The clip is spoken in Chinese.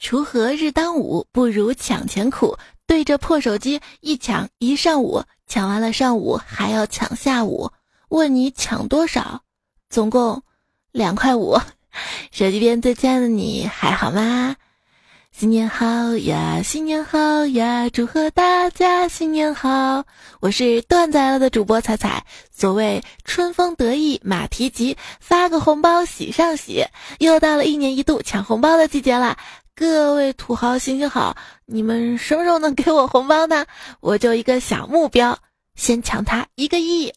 锄禾日当午，不如抢钱苦。对着破手机一抢一上午，抢完了上午还要抢下午。问你抢多少？总共两块五。手机边最亲爱的你还好吗？新年好呀，新年好呀，祝贺大家新年好！我是段子来了的主播彩彩。所谓春风得意马蹄疾，发个红包喜上喜。又到了一年一度抢红包的季节了，各位土豪行行好，你们什么时候能给我红包呢？我就一个小目标，先抢他一个亿。